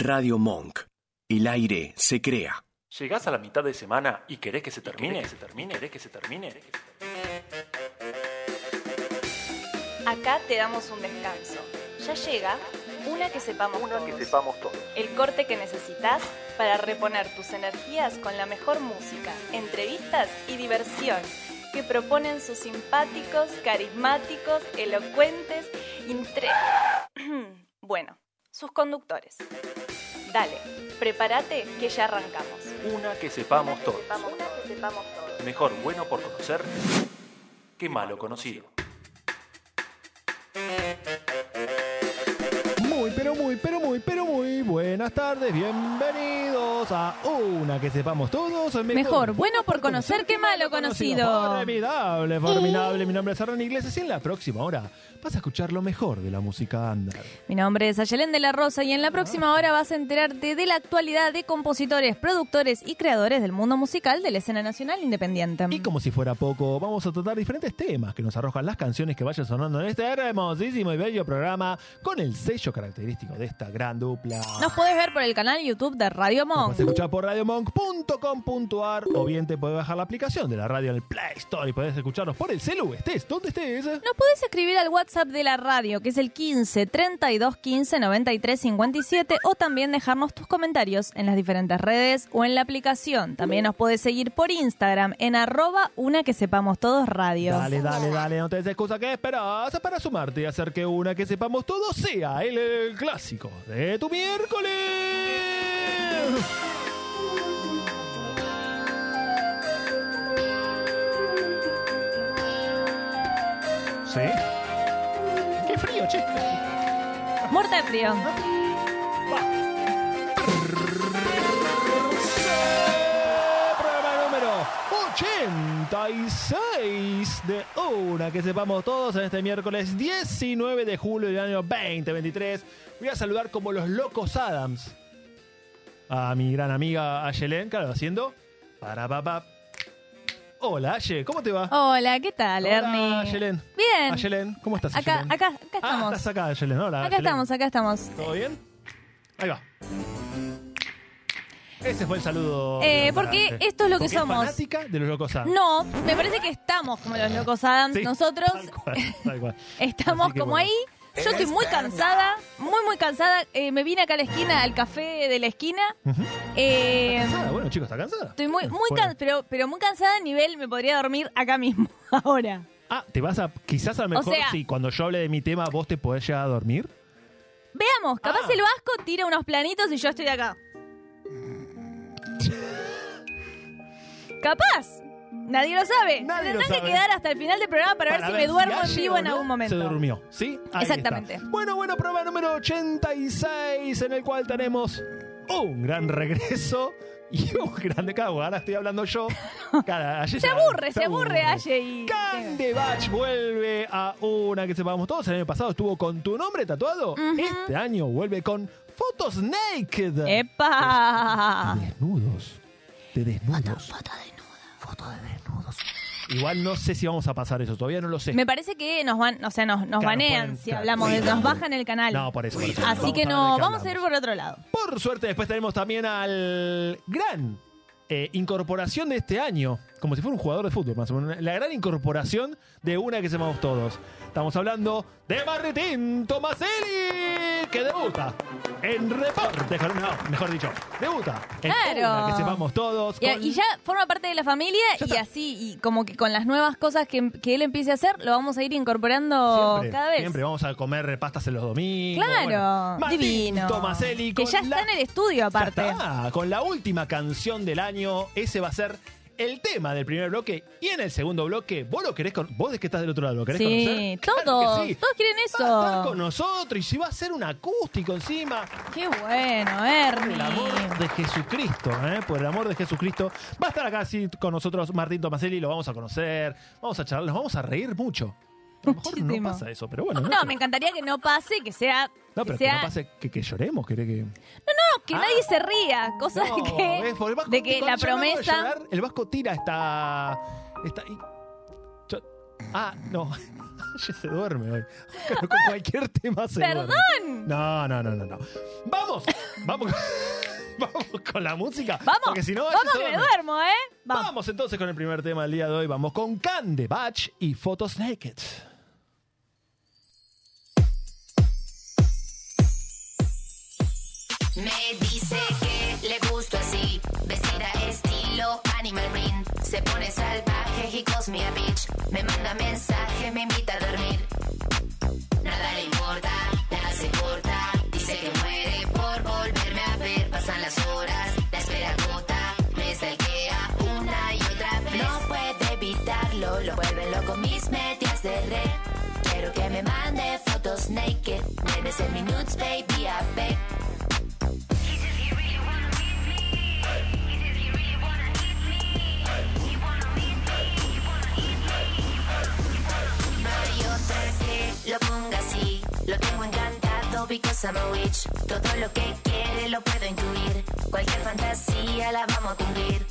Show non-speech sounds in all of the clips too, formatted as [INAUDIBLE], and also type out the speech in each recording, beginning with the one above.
Radio Monk. El aire se crea. ¿Llegás a la mitad de semana y querés que se termine? que se termine? ¿Querés que se termine? Acá te damos un descanso. Ya llega una que sepamos Una todos. que sepamos todos. El corte que necesitas para reponer tus energías con la mejor música, entrevistas y diversión que proponen sus simpáticos, carismáticos, elocuentes, intre... [CLEARS THROAT] bueno, sus conductores. Dale, prepárate que ya arrancamos. Una que sepamos todos. Una que sepamos todos. Mejor bueno por conocer que malo conocido. Buenas tardes. Bienvenidos a una que sepamos todos. Mejor bueno por conocer que malo conocido. Formidable, formidable. Mi nombre es Hernán Iglesias y en la próxima hora vas a escuchar lo mejor de la música under. Mi nombre es Ayelén de la Rosa y en la próxima hora vas a enterarte de la actualidad de compositores, productores y creadores del mundo musical de la escena nacional independiente. Y como si fuera poco, vamos a tratar diferentes temas que nos arrojan las canciones que vayan sonando en este hermosísimo y bello programa con el sello característico de esta gran dupla. Nos podés ver por el canal YouTube de Radio Nos Monk. puedes escuchar por radiomonk.com.ar o bien te puedes bajar la aplicación de la radio en el Play Store y puedes escucharnos por el celu, estés donde estés. Nos podés escribir al WhatsApp de la radio, que es el 15 32 15 93 57, o también dejarnos tus comentarios en las diferentes redes o en la aplicación. También nos podés seguir por Instagram en arroba una que sepamos todos radio. Dale, dale, dale, no te des excusa que esperas para sumarte y hacer que una que sepamos todo sea el, eh, clásico de tu miércoles. ¿Sí? ¡Qué frío, che! Muerte de frío. Programa número 86 de Una que sepamos todos en este miércoles 19 de julio del año 2023. Voy a saludar como los locos Adams a mi gran amiga Ayelen, claro, haciendo para papá. Hola, Aye, ¿cómo te va? Hola, ¿qué tal, Hola, Ernie? Ayelen. Bien. Ayelen, ¿cómo estás? Acá, Ayelen? acá, acá Ah, estamos. estás acá, Ayelen. Hola, acá Ayelen. estamos, acá estamos. ¿Todo bien? Ahí va. Ese fue el saludo. Eh, porque esto es lo que Porque somos. fanática de los locos Adams. No, me parece que estamos como los locos Adams. Sí, Nosotros tal cual, tal cual. [LAUGHS] estamos como bueno. ahí. Yo estoy muy cansada, muy, muy cansada. Eh, me vine acá a la esquina, al café de la esquina. Eh, ¿Cansada? Bueno, chicos, ¿está cansada? estoy muy, muy Bueno. cansada, pero, pero muy cansada a nivel me podría dormir acá mismo, [LAUGHS] ahora. Ah, ¿te vas a. Quizás a lo mejor, sea- si cuando yo hable de mi tema, vos te podés llegar a dormir? Veamos, capaz Ah. el Vasco tira unos planitos y yo estoy de acá. Capaz. Nadie lo sabe. Nadie lo Tendrán que sabe. quedar hasta el final del programa para, ver si me duermo en vivo o en no algún momento. Se durmió, ¿sí? Ahí Exactamente. está. Bueno, bueno, prueba número 86, en el cual tenemos un gran regreso y un grande cago. Ahora estoy hablando yo. Cara, [LAUGHS] Se aburre, se aburre, Aye. Y... Candebach vuelve a una que sepamos todos. El año pasado estuvo con tu nombre tatuado. Este año vuelve con fotos naked. ¡Epa! De desnudos. De desnudos. Foto, de desnudos. Igual no sé si vamos a pasar eso, todavía no lo sé. Me parece que nos van, o sea, nos, nos Claro, banean pueden- si claro, hablamos de nos no. bajan el canal. No, por eso. por eso. Así que a ver no, qué vamos a ir hablamos. por otro lado. Por suerte, después tenemos también al gran eh, incorporación de este año, como si fuera un jugador de fútbol, más o menos. La gran incorporación de una que sepamos todos. Estamos hablando de Martín Tomaselli, que debuta en Reporte. No, mejor dicho, debuta en Claro. una que sepamos todos. Y, con- y ya forma parte de la familia Ya y así, y como que con las nuevas cosas que, que él empiece a hacer, lo vamos a ir incorporando Siempre, cada vez. Siempre vamos a comer pastas en los domingos. Claro, Bueno, divino. Tomaselli que ya la- está en el estudio Ya aparte. está, con la última canción del año, ese va a ser el tema del primer bloque. Y en el segundo bloque, ¿vos lo querés con- ¿Vos de que estás del otro lado? ¿Lo querés Sí, conocer? Todos, sí. todos quieren Va a estar eso. con nosotros y si va a ser un acústico encima. Qué bueno, Por Ernie. el amor de Jesucristo, ¿eh? Por el amor de Jesucristo. Va a estar acá sí, con nosotros Martín Tomaselli, lo vamos a conocer, vamos a charlar, nos vamos a reír mucho. A lo mejor no pasa eso, pero bueno. No, me encantaría que no pase, que sea. No, que pero que sea no pase que, que lloremos, ¿querés que...? no, que Ah. nadie se ría. Cosa No, de que, ¿ves? Vasco- de que la de promesa. llorar, el Vasco tira esta. esta y- yo- Ah, no. [LAUGHS] Ya se duerme hoy. Con cualquier tema se ¡Perdón! duerme. No, no, no, no, no. Vamos, vamos, [LAUGHS] vamos con la música. Vamos, Porque si no, vamos se que me duermo, ¿eh? Vamos. Vamos entonces con el primer tema del día de hoy. Vamos con Cande Batch y Photos Naked. Me dice que le gusto así, vestida estilo animal print. Se pone salvaje, calls me a bitch. Me manda mensaje, me invita a dormir. Nada le importa, nada se corta. Dice que muere por volverme a ver. Pasan las horas, la espera agota. Me stalkea una y otra vez. No puede evitarlo, lo vuelven loco mis medias de red. Quiero que me mande fotos naked. Nenes en minutos, baby, a beg. Because I'm witch. Todo lo que quiere lo puedo intuir. Cualquier fantasía la vamos a cumplir.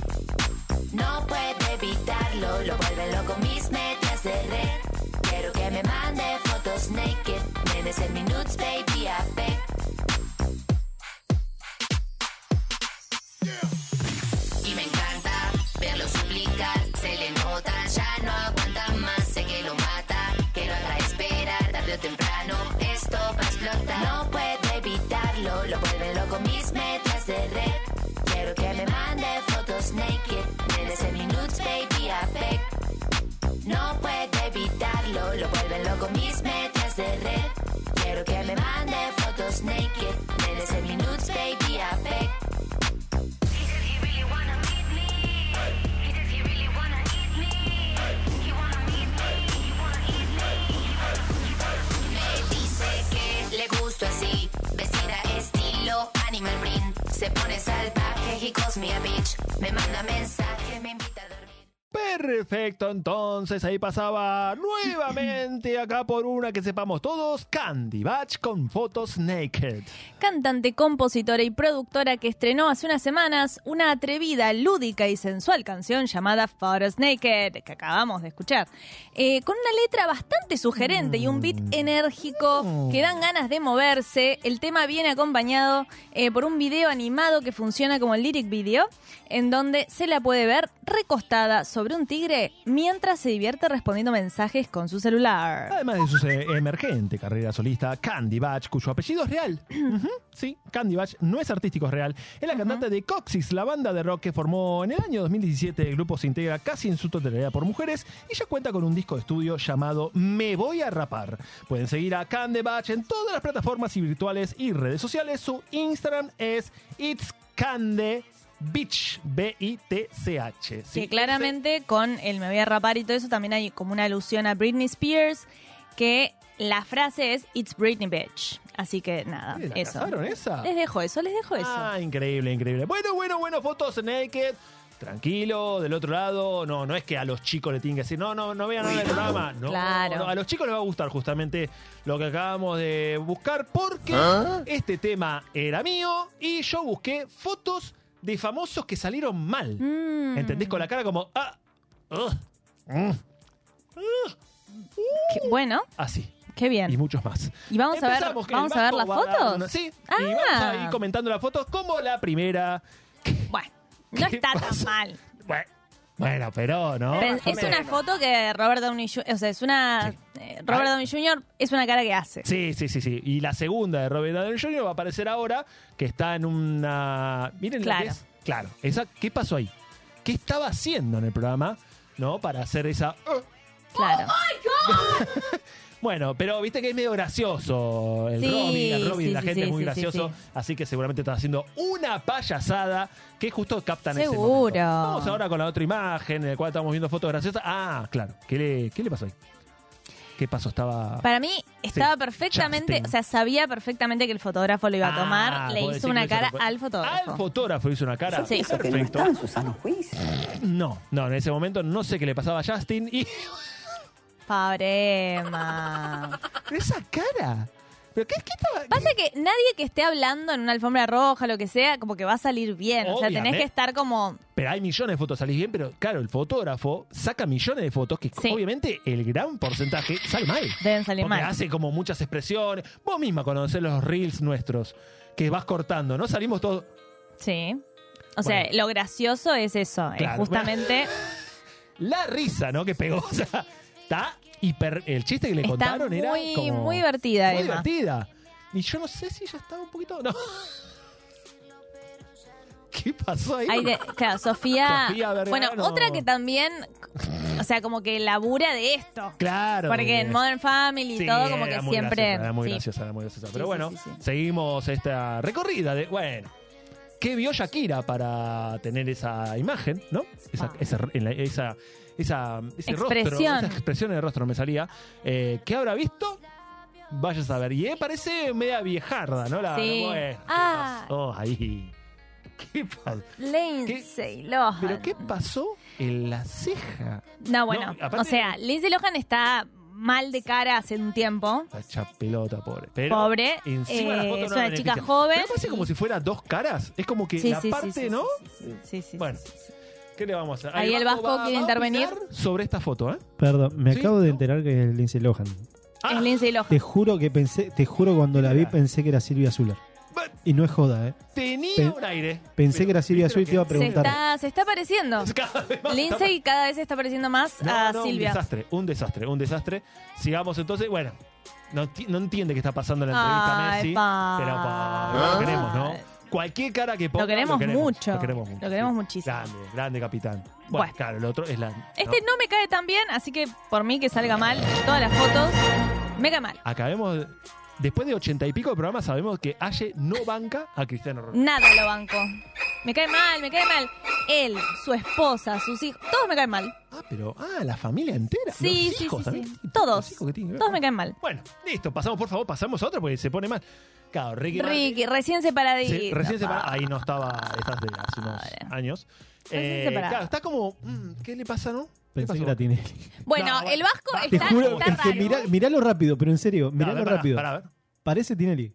No puede evitarlo, lo vuelven loco mis medias de red. Quiero que me mande fotos naked. Nenes en minutos, baby, a lo vuelven loco mis medias de red. Quiero que me mande fotos naked, nenes en minutos, baby, a beg. Me dice que le gusto así, vestida estilo animal print. Se pone salvaje, he calls me a bitch. Me manda mensaje, me invita. Perfecto, entonces ahí pasaba nuevamente acá por una que sepamos todos, Candy Batch con Photos Naked. Cantante, compositora y productora que estrenó hace unas semanas una atrevida, lúdica y sensual canción llamada Photos Naked, que acabamos de escuchar, Eh, con una letra bastante sugerente y un beat enérgico que dan ganas de moverse. El tema viene acompañado eh, por un video animado que funciona como el lyric video, en donde se la puede ver recostada sobre un tigre mientras se divierte respondiendo mensajes con su celular. Además de su eh, emergente carrera solista, Candy Batch, cuyo apellido es real. [CLEARS THROAT] Sí, Candy Batch no es artístico, es real. Es la cantante de Coxis, la banda de rock que formó en el año 2017. El grupo se integra casi en su totalidad por mujeres y ya cuenta con un disco de estudio llamado Me Voy a Rapar. Pueden seguir a Candy Batch en todas las plataformas y virtuales y redes sociales. Su Instagram es It's Cande Bitch, B-I-T-C-H. ¿sí? Que claramente con el me voy a rapar y todo eso también hay como una alusión a Britney Spears, que la frase es It's Britney Bitch. Así que nada, ¿La eso. esa? Les dejo eso, les dejo eso. Ah, increíble, increíble. Bueno, bueno, bueno, fotos naked. Tranquilo, del otro lado, no, no es que a los chicos le tienen que decir, no, no, no vean nada del programa. No, Claro. no, a los chicos les va a gustar justamente lo que acabamos de buscar porque este tema era mío y yo busqué fotos de famosos que salieron mal. Mm, ¿Entendés? Con la cara como, ah, mm, qué- bueno, así. qué bien. Y muchos más. Y vamos a ver, vamos a ver las fotos. una- sí, Ah. y vamos a ir comentando las fotos como la primera. Bueno, no ¿Qué está tan mal. Bueno, bueno, pero no. Pero es una foto que Robert Downey Jr., o sea, es una eh, Robert Ah. Downey Jr. es una cara que hace. Sí, sí, sí, sí. Y la segunda de Robert Downey Jr. va a aparecer ahora, que está en una... Miren Claro. la que es. Claro. Esa, ¿Qué pasó ahí? ¿Qué estaba haciendo en el programa? ¿No? Para hacer esa... Claro. [LAUGHS] Bueno, pero viste que es medio gracioso el Sí, Robin, el Robin sí, la sí, gente sí, es muy sí, sí, gracioso, sí. así que seguramente está haciendo una payasada que justo captan ese Seguro. momento. Vamos ahora con la otra imagen en la cual estamos viendo fotos graciosas. Ah, claro. ¿Qué le, qué le pasó ahí? ¿Qué pasó? Estaba... Para mí estaba Sí, perfectamente, Justin. o sea, sabía perfectamente que el fotógrafo lo iba a tomar, Ah, le vos hizo una cara al fotógrafo. Al fotógrafo hizo una cara. Sí. Pienso que no Perfecto. en su sano juicio. No, no, en ese momento no sé qué le pasaba a Justin y [LAUGHS] Pobre Emma. esa cara. ¿Pero qué, qué estaba? Pasa que nadie que esté hablando en una alfombra roja, lo que sea, como que va a salir bien. O sea, tenés Obviamente. que estar como. Pero hay millones de fotos, salís bien, pero claro, el fotógrafo saca millones de fotos que Sí. obviamente el gran porcentaje sale mal. Deben salir Porque mal. hace como muchas expresiones. Vos misma conocés los reels nuestros, que vas cortando, ¿no? Salimos todos... Sí. O sea, Bueno. lo gracioso es eso. Es Claro. justamente. [LAUGHS] La risa, ¿no? Que pegó. O sea, está hiper... El chiste que le Está contaron era muy, como... muy divertida, muy Emma. divertida. Y yo no sé si ya estaba un poquito... No. [LAUGHS] ¿Qué pasó ahí? De- claro, Sofía. [LAUGHS] Bueno, no. otra que también. O sea, como que labura de esto. Claro. Porque en Modern Family y Sí, todo, como que siempre. graciosa, era muy sí. graciosa, era muy graciosa. Pero Sí, bueno, seguimos esta recorrida de. Bueno. ¿Qué vio Shakira para tener esa imagen, no? Esa, Ah. esa, en la- esa, esa- ese rostro, Expresión. esa expresión el rostro me salía. Eh, ¿Qué habrá visto? Vaya a saber. Y eh, parece media viejarda, ¿no? La, Sí. bueno, ¿qué Ah. pasó ahí? ¿Qué pasó? Lindsay Lohan. ¿Pero qué pasó en la ceja? No, bueno. No, aparte- o sea, Lindsay Lohan está mal de cara hace un tiempo. Está pelota, pobre. Pero Pobre. encima la eh, foto es no una beneficia. chica joven. Pero parece como si fuera dos caras. Es como que Sí, la sí, parte, ¿no? sí, sí, sí, Bueno. ¿Qué le vamos a hacer? Ahí el Vasco va- quiere va a intervenir. opinar Sobre esta foto, ¿eh? Perdón, me ¿Sí? acabo de enterar que es Lindsay Lohan. Ah, Es Lindsay Lohan. Te juro que pensé, te juro cuando la vi pensé que era Silvia Zuller. Y no es joda, ¿eh? tenía un aire. Pensé Pero, que era Silvia ¿viste lo Azul y te iba a Se preguntar. está, se está pareciendo. Lindsay cada vez se está pareciendo más No, a no, Silvia. Un desastre, un desastre, un desastre. Sigamos entonces. Bueno, no, ti- no entiende qué está pasando en la entrevista a Ay, Messi. pa. Pero pa, lo queremos, ¿no? Cualquier cara que ponga. Lo queremos mucho. Lo queremos mucho. Lo queremos sí. muchísimo. Grande, grande capitán. Bueno, Bueno. claro, el otro es la. ¿no? Este no me cae tan bien, así que por mí que salga mal todas las fotos, me cae mal. Acabemos. Después de ochenta y pico de programas, sabemos que Aye no banca a Cristiano Ronaldo. Nada lo banco. Me cae mal, me cae mal. Él, su esposa, sus hijos, todos me caen mal. Ah, pero. Ah, la familia entera. Sí, Los sí, hijos sí, también. Los Todos. hijos que tienen que ver. Todos me caen mal. Bueno, listo. Pasamos, por favor, pasamos a otra porque se pone mal. Claro, Ricky. Ricky, recién separadito. Sí, recién separado. Ahí no estaba. Estás de hace unos años. Recién Eh, separado. claro, está como. mm, ¿Qué le pasa, no? ¿Qué Pensé que era Tinelli. Bueno, No, bueno. el Vasco Va, Te está, juro, está es que raro. mirá- miralo rápido, pero en serio, No, miralo pará, rápido. pará, a ver. Parece Tinelli.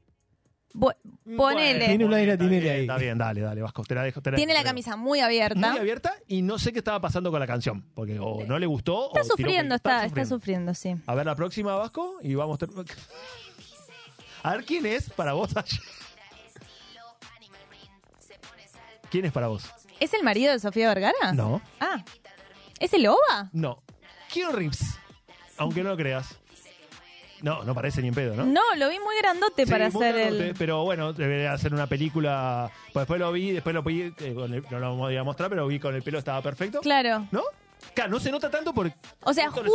Bu- ponele. Tiene un aire Está Tinelli bien, ahí. Está bien, dale, dale, Vasco. Te la dejo. te la Tiene la dejo. camisa muy abierta. Muy abierta y no sé qué estaba pasando con la canción. Porque o no le gustó Está tiró sufriendo, está, está sufriendo, sí. A ver la próxima, Vasco, y vamos a... ter- A ver quién es para vos. ¿Quién es para vos? ¿Es el marido de Sofía Vergara? No, Ah. ¿Es el OVA? no. Keanu Reeves. Aunque no lo creas. No, no parece ni en pedo, ¿no? No, lo vi muy grandote Sí, para muy hacer grandote, el. Pero bueno, debería hacer una película. Pues después lo vi, después lo vi. eh, con el- no lo voy a mostrar, pero vi con el pelo estaba perfecto. Claro. ¿No? Claro, no se nota tanto porque. O sea, le justo,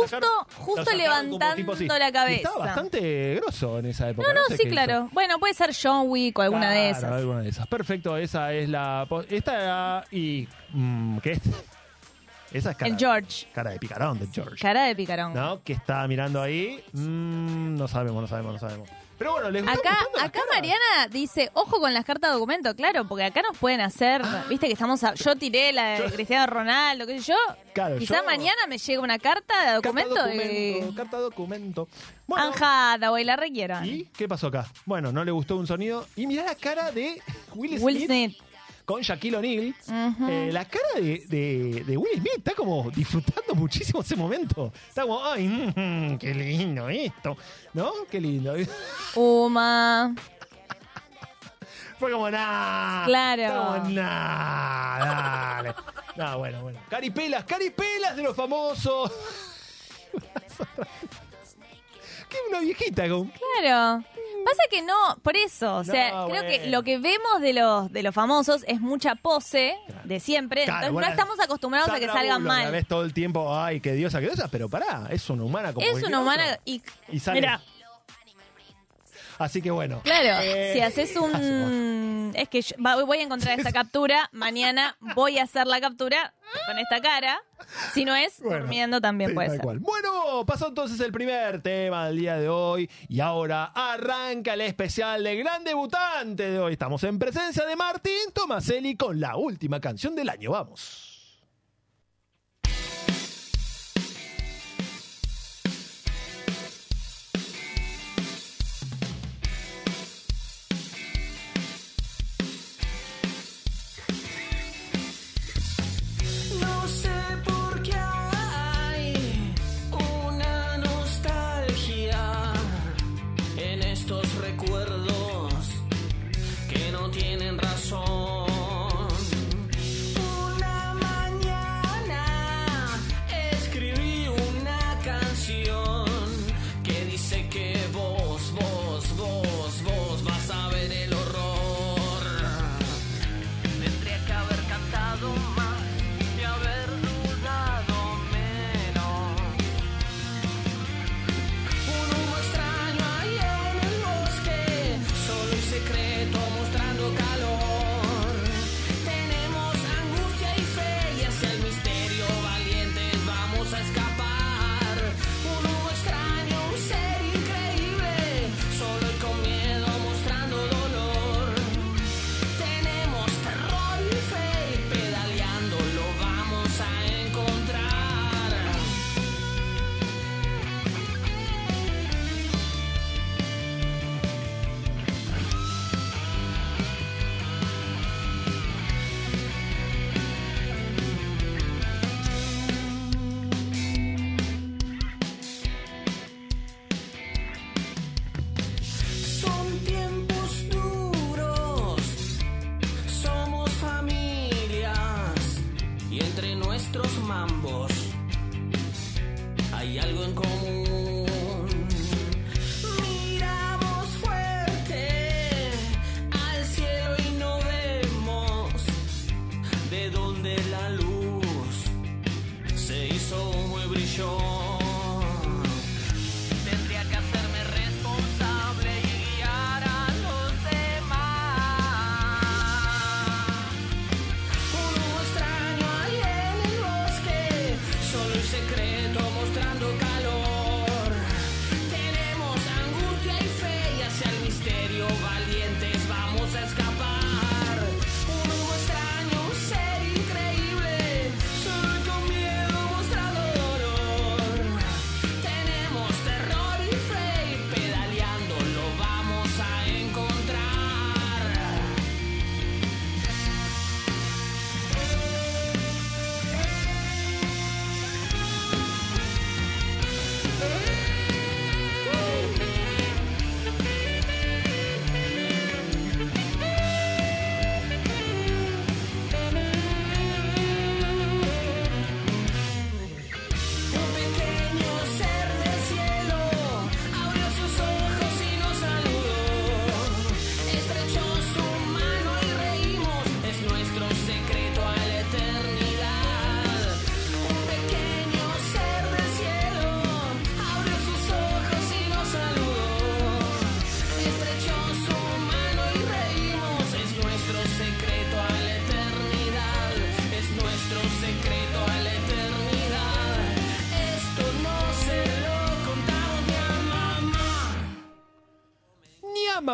justo lo sacaron como levantando así. la Y cabeza. Estaba bastante grosso en esa época. No, no, sé sí, qué claro. hizo. Bueno, puede ser John Wick o alguna de Claro, esas. alguna de esas. Perfecto, esa es la. po- Esta. Y. mm, ¿Qué es? Esa es cara, El George. cara de picarón de George. Cara de picarón. ¿No? Que está mirando ahí. Mm, no sabemos, no sabemos, no sabemos. Pero bueno, les Acá, acá? Mariana dice, ojo con las cartas de documento, claro, porque acá nos pueden hacer, viste que estamos, a- yo tiré la de Ah. Yo- Cristiano Ronaldo, qué sé yo, Claro, quizá yo- mañana me llega una carta de Carta documento, documento, y carta documento. Bueno, Anjada, o la requieran. ¿Y qué pasó acá? Bueno, no le gustó un sonido. Y mirá la cara de Will Smith, Will Smith. Con Shaquille O'Neal. Eh, la cara de, de- de Will Smith está como disfrutando muchísimo ese momento. Está como, ay, mm, qué lindo esto. ¿No? Qué lindo. Uma. Fue como, nah. Claro. Como, nah, dale. No, bueno, bueno. Caripelas, caripelas de los famosos. [LAUGHS] Qué una viejita con. Claro. Pasa que no, por eso, o sea, No, creo que bueno. lo que vemos de los de los famosos es mucha pose de siempre, Claro, entonces bueno, no estamos acostumbrados a que Sandra salgan Bullock, La mal. ves todo el tiempo, ay, qué diosa, qué diosa, pero pará, es una humana como Es cualquier una otro. humana y Y sale. Mira. Así que bueno. Claro, Eh, si haces un... Es que yo- voy a encontrar esta [LAUGHS] captura, mañana voy a hacer la captura con esta cara. Si no es, Bueno, durmiendo también sí, puede ser. cual. Bueno, pasó entonces el primer tema del día de hoy y ahora arranca el especial de gran debutante de hoy. Estamos en presencia de Martín Tomaselli con la última canción del año. Vamos.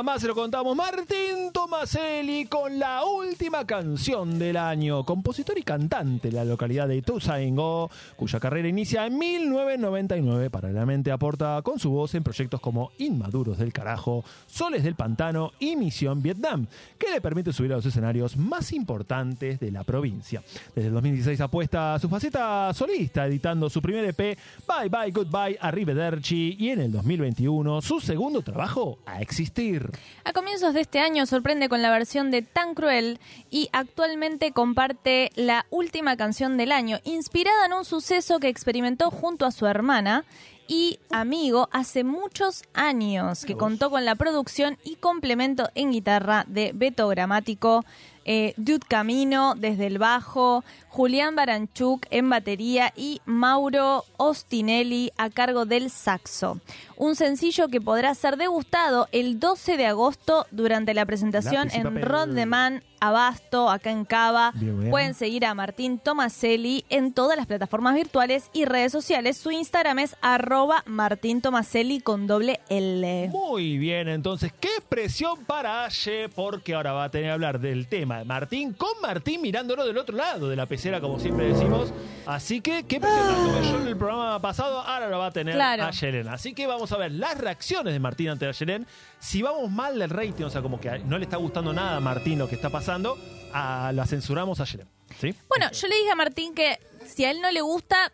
Mamá se lo contamos. Martín Tomaselli con la última canción del año. Compositor y cantante de la localidad de Ituzaingó, cuya carrera inicia en 1999. Paralelamente aporta con su voz en proyectos como Inmaduros del Carajo, Soles del Pantano y Misión Vietnam, que le permite subir a los escenarios más importantes de la provincia. Desde el 2016 apuesta a su faceta solista, editando su primer EP, Bye Bye Goodbye Arrivederci, y en el 2021 su segundo trabajo, A Existir. A comienzos de este año sorprende con la versión de Tan Cruel y actualmente comparte la última canción del año, inspirada en un suceso que experimentó junto a su hermana y amigo hace muchos años, que contó con la producción y complemento en guitarra de Beto Gramático, eh, Dude Camino desde el bajo, Julián Baranchuk en batería y Mauro Ostinelli a cargo del saxo. Un sencillo que podrá ser degustado el 12 de agosto durante la presentación Lápiz y en papel. Roddeman, Abasto, acá en Cava. Bien, bien. Pueden seguir a Martín Tomaselli en todas las plataformas virtuales y redes sociales. Su Instagram es arroba Martín Tomaselli con doble L. Muy bien, entonces, qué presión para Aye, porque ahora va a tener que hablar del tema de Martín con Martín mirándolo del otro lado de la pecera, como siempre decimos. Así que, qué presión. Tuve yo en el programa pasado, ahora lo va a tener Claro. a Yelen. Así que vamos a ver las reacciones de Martín ante Yelen. Si vamos mal del rating, o sea, como que no le está gustando nada a Martín lo que está pasando, a, la censuramos a Yelen. ¿Sí? Bueno, yo le dije a Martín que si a él no le gusta,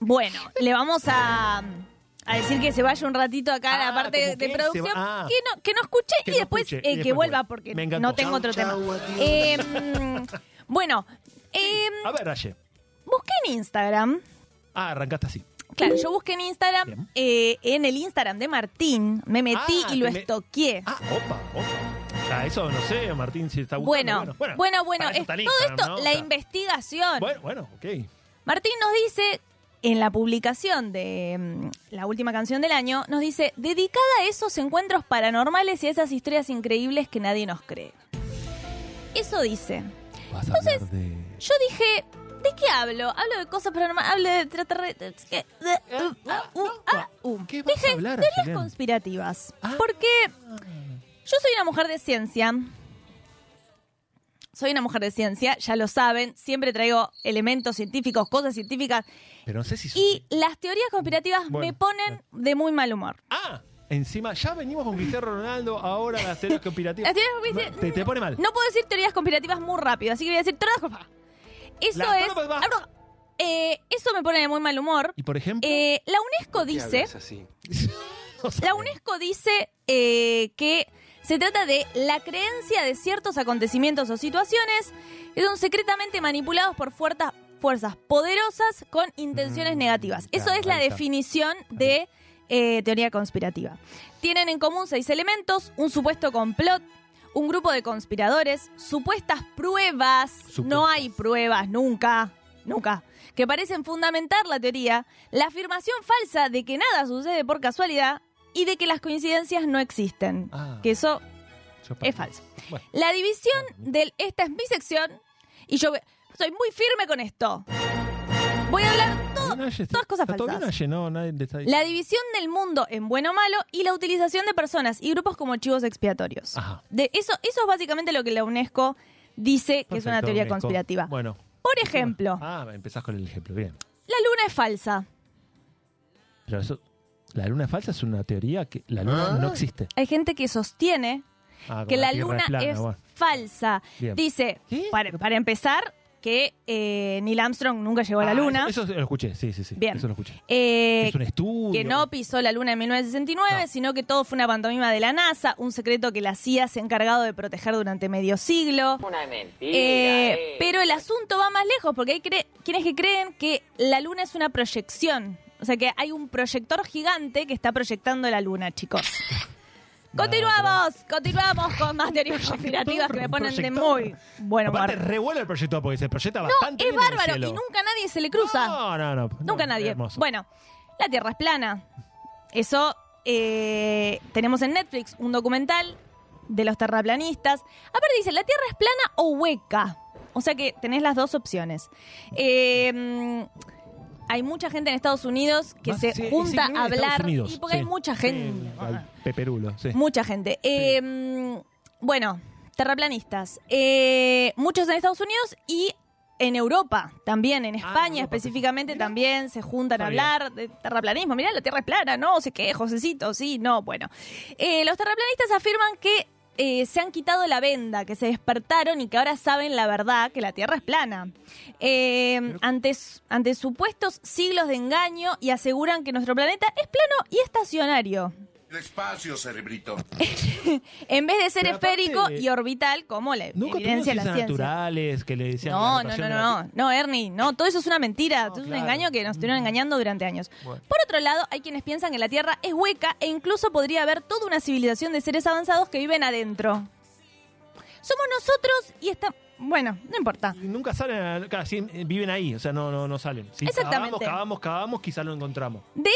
bueno, le vamos a, a decir que se vaya un ratito acá a Ah, la parte como de producción, ah. que, no, que no escuche Que y no después, escuche, eh, y que vuelva porque no tengo otro tema. Eh, mm, [LAUGHS] bueno, eh, A ver, Aye. busqué en Instagram. Ah, arrancaste así. Claro, yo busqué en Instagram, eh, en el Instagram de Martín, me metí Ah, y lo te me- estoqueé. Ah, opa, opa. Ah, eso no sé, Martín, si está gustando. Bueno, bueno, bueno, para eso es está el todo Instagram, esto, ¿no? la O sea, investigación. Bueno, bueno, ok. Martín nos dice, en la publicación de mm, la última canción del año, nos dice, dedicada a esos encuentros paranormales y a esas historias increíbles que nadie nos cree. Eso dice. Vas a Entonces, hablar de... Yo dije, ¿de qué hablo? Hablo de cosas paranormales, hablo de uh. ¿Qué vas a hablar, teorías conspirativas. Ah. Porque yo soy una mujer de ciencia. Soy una mujer de ciencia, ya lo saben. Siempre traigo elementos científicos, cosas científicas. Pero no sé si... Y las teorías conspirativas me ponen de muy mal humor. Ah, encima ya venimos con Cristiano Ronaldo, ahora las teorías conspirativas. Las teorías conspirativas- Te, te pone mal. No puedo decir teorías conspirativas muy rápido, así que voy a decir teorías conspirativas. Eso La- es. va. Eh, eso me pone de muy mal humor. Y por ejemplo... Eh, la UNESCO dice. [LAUGHS] La UNESCO dice eh, que se trata de la creencia de ciertos acontecimientos o situaciones que son secretamente manipulados por fuerzas, fuerzas poderosas con intenciones Mm, negativas. Eso claro, es la definición de eh, teoría conspirativa. Tienen en común seis elementos, un supuesto complot, un grupo de conspiradores, supuestas pruebas, Supuestas. no hay pruebas, nunca, nunca, que parecen fundamentar la teoría, la afirmación falsa de que nada sucede por casualidad y de que las coincidencias no existen, Ah. que eso es falso. Bueno. La división del esta es mi sección y yo soy muy firme con esto. Voy a hablar todo, Naye, todas cosas está todo falsas. bien, Naye, no, nadie te está La división del mundo en bueno o malo y la utilización de personas y grupos como chivos expiatorios. Ajá. De eso, eso es básicamente lo que la UNESCO dice que es una Perfecto, teoría conspirativa. Bueno. Por ejemplo, Ah, empezás con el ejemplo, bien. la luna es falsa. Pero eso, la luna falsa es una teoría que la luna no existe. Hay gente que sostiene Ah, que la Tierra luna plana, es bueno. falsa. Bien. Dice, ¿Qué? para, para empezar, que eh, Neil Armstrong nunca llegó a la Ah, luna. Eso, eso lo escuché, sí, sí, sí. Bien. Eso lo escuché. Eh, es un estudio. que no pisó la luna en 1969, No. sino que todo fue una pantomima de la NASA, un secreto que la CIA se ha encargado de proteger durante medio siglo. Una mentira. Eh, pero el asunto va más lejos, porque hay cre- quienes que creen que la luna es una proyección. O sea que hay un proyector gigante que está proyectando la luna, chicos. [LAUGHS] Continuamos, continuamos con más teorías conspirativas que me ponen de muy bueno Aparte, humor. revuelve el proyector porque se proyecta No, bastante es bien en el bárbaro y nunca nadie se le cruza. No, no, no. Nunca no, nadie. hermoso. Bueno, la Tierra es plana. Eso eh, tenemos en Netflix un documental de los terraplanistas. Aparte dice, la Tierra es plana o hueca. O sea que tenés las dos opciones. Eh, mm, hay mucha gente en Estados Unidos que Más- se sí, junta a hablar. Unidos, y porque hay mucha gente. Al peperulo, sí. Mucha gente. Eh, mm, bueno, terraplanistas. Eh, muchos en Estados Unidos y en Europa también, en España Ah, Europa, específicamente también se juntan a hablar de terraplanismo. Mirá, la Tierra es plana, no, sé qué, Josecito, sí, no, bueno. Eh, los terraplanistas afirman que eh, se han quitado la venda, que se despertaron y que ahora saben la verdad, que la Tierra es plana. Eh, ante, ante supuestos siglos de engaño y aseguran que nuestro planeta es plano y estacionario. Despacio, cerebrito. [LAUGHS] En vez de ser Pero aparte- esférico y orbital como la Nunca evidencia de la ciencia. naturales que le decían No, no, no, no, no, no, Ernie, no, todo eso es una mentira, todo es un claro. engaño que nos estuvieron engañando durante años. Bueno. Por otro lado, hay quienes piensan que la Tierra es hueca e incluso podría haber toda una civilización de seres avanzados que viven adentro. Somos nosotros y está, bueno, no importa. Y nunca salen, a- casi viven ahí, o sea, no, no, no salen. Si Exactamente. Cavamos, cavamos, cavamos, quizás lo encontramos. De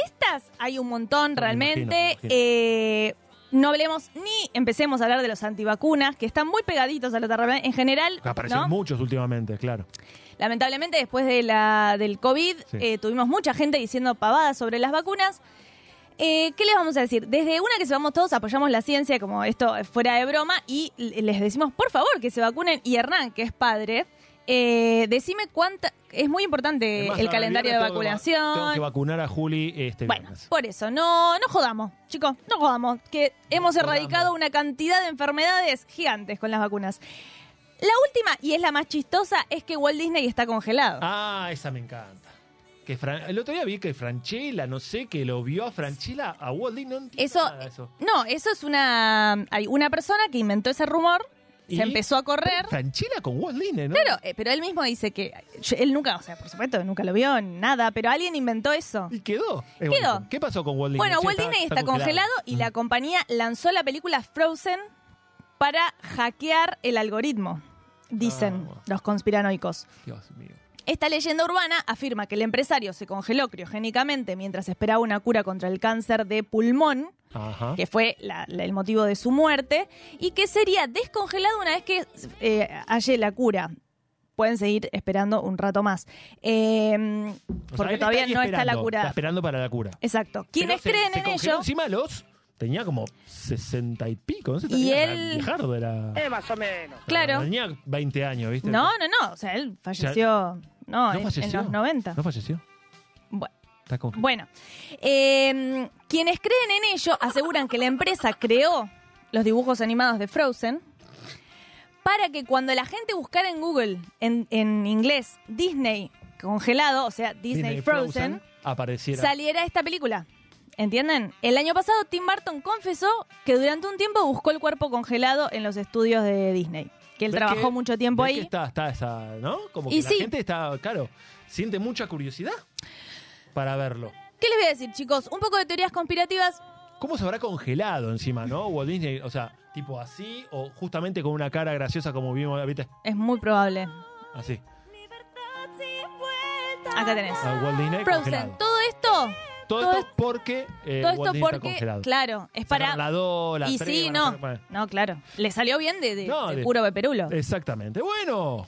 hay un montón me realmente. imagino, me imagino. Eh, no hablemos ni empecemos a hablar de los antivacunas, que están muy pegaditos a la Tierra en general. Aparecen ¿no? muchos últimamente, claro. Lamentablemente, después de la, del COVID, Sí. eh, tuvimos mucha gente diciendo pavadas sobre las vacunas. Eh, ¿Qué les vamos a decir? Desde una que se vamos todos, apoyamos la ciencia, como esto fuera de broma, y les decimos, por favor, que se vacunen. Y Hernán, que es padre, eh, decime cuánta... Es muy importante el calendario de que va- vacunación. Tengo que vacunar a Juli este Bueno, viernes. por eso, no, no jodamos, chicos, no jodamos, que hemos erradicado una cantidad de enfermedades gigantes con las vacunas. La última, y es la más chistosa, es que Walt Disney está congelado. Ah, esa me encanta. Que Fran- el otro día vi que Franchella, no sé, que lo vio a Franchella, a Walt Disney. No nada eso. no, eso es una, hay una persona que inventó ese rumor, ¿Y? se empezó a correr. Franchella con Walt Disney, ¿no? Claro, eh, pero él mismo dice que yo- él nunca, o sea, por supuesto, nunca lo vio nada, pero alguien inventó eso. Y quedó. Es Quedó. bonito. ¿Qué pasó con Walt Disney? Bueno, Sí, Walt Disney está, congelado, y la compañía lanzó la película Frozen para hackear el algoritmo, dicen Ah, los conspiranoicos. Dios mío. Esta leyenda urbana afirma que el empresario se congeló criogénicamente mientras esperaba una cura contra el cáncer de pulmón, Ajá. que fue la- la- el motivo de su muerte, y que sería descongelado una vez que eh, halle la cura. Pueden seguir esperando un rato más. Eh, sea, porque todavía no está la cura. Está esperando para la cura. Exacto. Quienes creen se en ello. Encima los tenía como 60 y pico, no sé, Y tenía él- viejardo era. más o menos. Claro. Tenía 20 años, ¿viste? No, no, no. O sea, él falleció. No, ¿No en, en falleció? los 90. ¿No falleció? Bueno. Está congelado. Bueno, eh, quienes creen en ello aseguran que la empresa creó los dibujos animados de Frozen para que cuando la gente buscara en Google, en, en inglés, Disney congelado, o sea, Disney, Frozen, apareciera. saliera esta película. ¿Entienden? El año pasado Tim Burton confesó que durante un tiempo buscó el cuerpo congelado en los estudios de Disney. que él ¿Ves trabajó que- mucho tiempo ves que ahí. está, está esa, ¿no? Como Y que sí. la gente está, claro, siente mucha curiosidad para verlo. ¿Qué les voy a decir, chicos? Un poco de teorías conspirativas. ¿Cómo se habrá congelado encima, no? Walt Disney, o sea, tipo así o justamente con una cara graciosa como vimos, ¿viste? Es muy probable. Así. Acá tenés. A Walt Disney Frozen. congelado. Todo esto, Todo, todo esto porque eh, todo Walt esto está porque, congelado. claro, es para... La dos, la y sí, no. hacer-. No, claro. Le salió bien de, de- No, de de- puro beperulo. Exactamente. Bueno,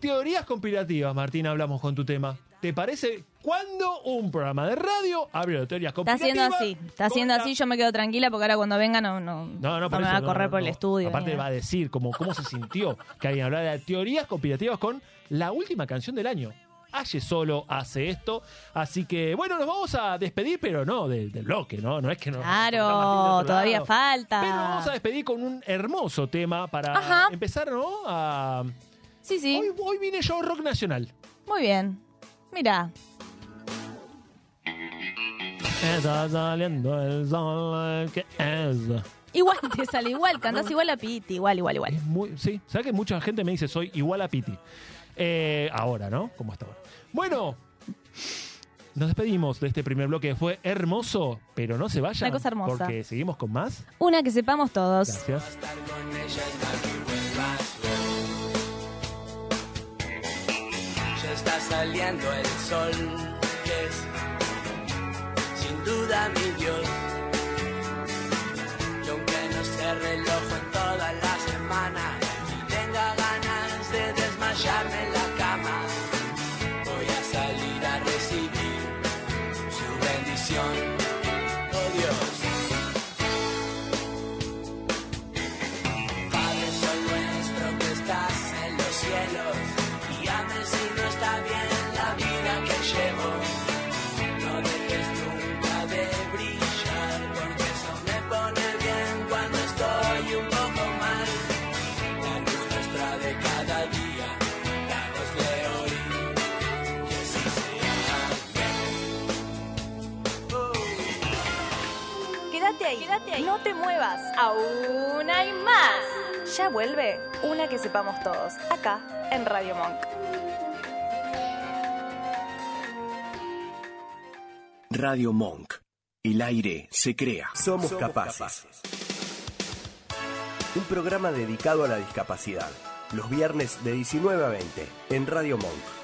teorías conspirativas, Martín, hablamos con tu tema. ¿Te parece cuando un programa de radio abre de teorías Está haciendo así, está haciendo así, yo me quedo tranquila porque ahora cuando venga no, no, No, no, por me eso, va a no, correr no, por el no. estudio. Aparte ni va a decir como cómo se sintió que alguien hablara de teorías conspirativas con la última canción del año. Aye solo hace esto. Así que, bueno, nos vamos a despedir, pero no de- del bloque, ¿no? No es que del Claro, todavía lado. falta. Pero nos vamos a despedir con un hermoso tema para Ajá. empezar, ¿no? A... Sí, sí, Hoy, hoy vine yo rock nacional. muy bien. Mira, Está saliendo el sol que es. igual te sale igual, cantás igual a Piti, igual, igual, igual. Muy, sí, ¿sabes que mucha gente me dice soy igual a Piti? Eh, ahora, ¿no? Como hasta ahora. Bueno, nos despedimos de este primer bloque. Fue hermoso, pero no se vayan. Una cosa hermosa. Porque seguimos con más. Una que sepamos todos. Gracias. Está saliendo el sol, que es sin duda mi Dios. Ahí. No te muevas. Aún hay más. Ya vuelve una que sepamos todos, acá en Radio Monk. Radio Monk. El aire se crea. Somos capaces. Un programa dedicado a la discapacidad. Los viernes de 19 a 20 en Radio Monk.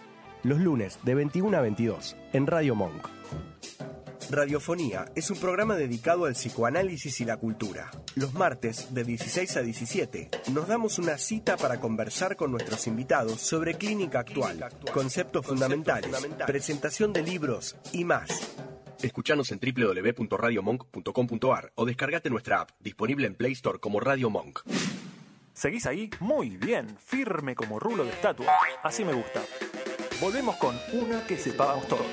Los lunes de 21 a 22 en Radio Monk. Radiofonía es un programa dedicado al psicoanálisis y la cultura. Los martes de 16 a 17 nos damos una cita para conversar con nuestros invitados sobre clínica actual, conceptos fundamentales, presentación de libros y más. Escuchanos en www.radiomonk.com.ar o descargate nuestra app, disponible en Play Store como Radio Monk. ¿Seguís ahí? Muy bien, firme como rulo de estatua. Así me gusta. Volvemos con una que sepamos todos.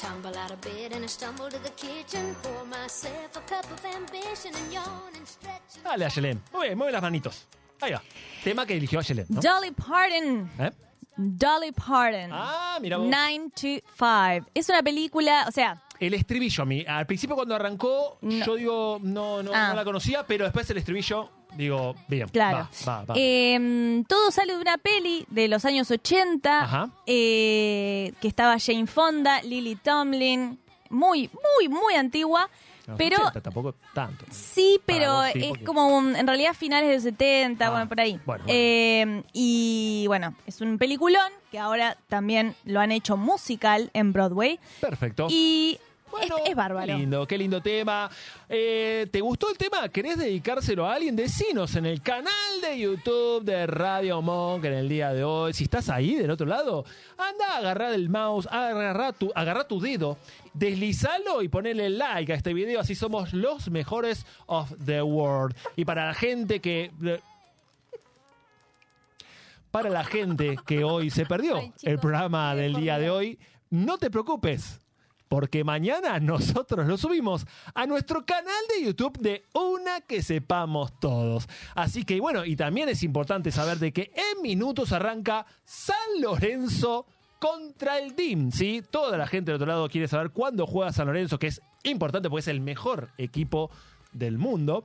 Tumble out of bed and I stumble to the kitchen. Pour myself a cup of ambition and yawn and stretch. Dale, Ayelen. Mueve, mueve las manitos. Ahí va. Tema que eligió Ayelen, ¿no? Dolly Parton. ¿Eh? Dolly Parton. Ah, mira vos. 9 to 5. Es una película, o sea, El estribillo a mí. Al principio cuando arrancó, No. yo digo, no, no, Ah. no la conocía, pero después el estribillo Digo, bien. Claro. Va, va, va. Eh, todo sale de una peli de los años 80 Ajá. eh, que estaba Jane Fonda, Lily Tomlin, muy, muy, muy antigua. Los pero 80, tampoco tanto. sí, pero vos sí, es porque- como un- en realidad finales de los 70, Ah, bueno, por ahí. bueno, bueno. Eh, y bueno, es un peliculón que ahora también lo han hecho musical en Broadway. Perfecto. Y Bueno, es, es bárbaro. Qué lindo, qué lindo tema. Eh, ¿Te gustó el tema? ¿Querés dedicárselo a alguien? Decinos en el canal de YouTube de Radio Monk en el día de hoy. Si estás ahí del otro lado, anda a agarrar el mouse, agarra tu, agarra tu dedo, deslizalo y ponele like a este video. Así somos los mejores of the world. Y para la gente que. Para la gente que hoy se perdió Ay, chicos, el programa del día de hoy, no te preocupes, porque mañana nosotros lo subimos a nuestro canal de YouTube de Una que sepamos todos. Así que bueno, y también es importante saber de que en minutos arranca San Lorenzo contra el DIM, ¿sí? Toda la gente del otro lado quiere saber cuándo juega San Lorenzo, que es importante porque es el mejor equipo del mundo.